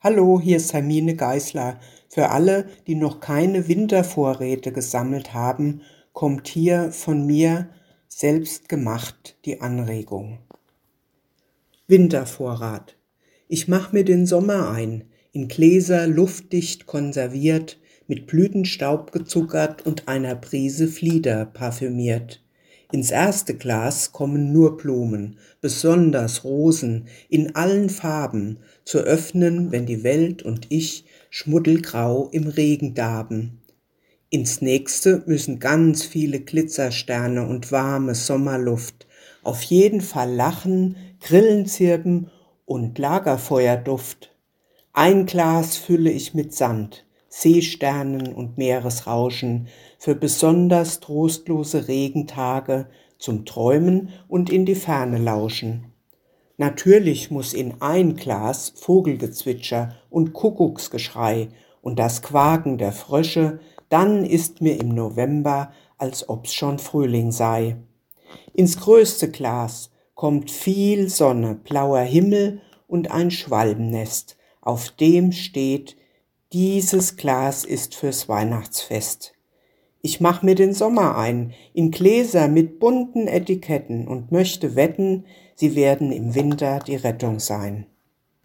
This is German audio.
Hallo, hier ist Hermine Geisler. Für alle, die noch keine Wintervorräte gesammelt haben, kommt hier von mir selbst gemacht die Anregung. Wintervorrat. Ich mach mir den Sommer ein, in Gläser luftdicht konserviert, mit Blütenstaub gezuckert und einer Prise Flieder parfümiert. Ins erste Glas kommen nur Blumen, besonders Rosen, in allen Farben, zu öffnen, wenn die Welt und ich schmuddelgrau im Regen darben. Ins nächste müssen ganz viele Glitzersterne und warme Sommerluft, auf jeden Fall Lachen, Grillenzirpen und Lagerfeuerduft. Ein Glas fülle ich mit Sand, Seesternen und Meeresrauschen für besonders trostlose Regentage zum Träumen und in die Ferne lauschen. Natürlich muss in ein Glas Vogelgezwitscher und Kuckucksgeschrei und das Quaken der Frösche, dann ist mir im November, als ob's schon Frühling sei. Ins größte Glas kommt viel Sonne, blauer Himmel und ein Schwalbennest, auf dem steht dieses Glas ist fürs Weihnachtsfest. Ich mach mir den Sommer ein, in Gläser mit bunten Etiketten und möchte wetten, sie werden im Winter die Rettung sein.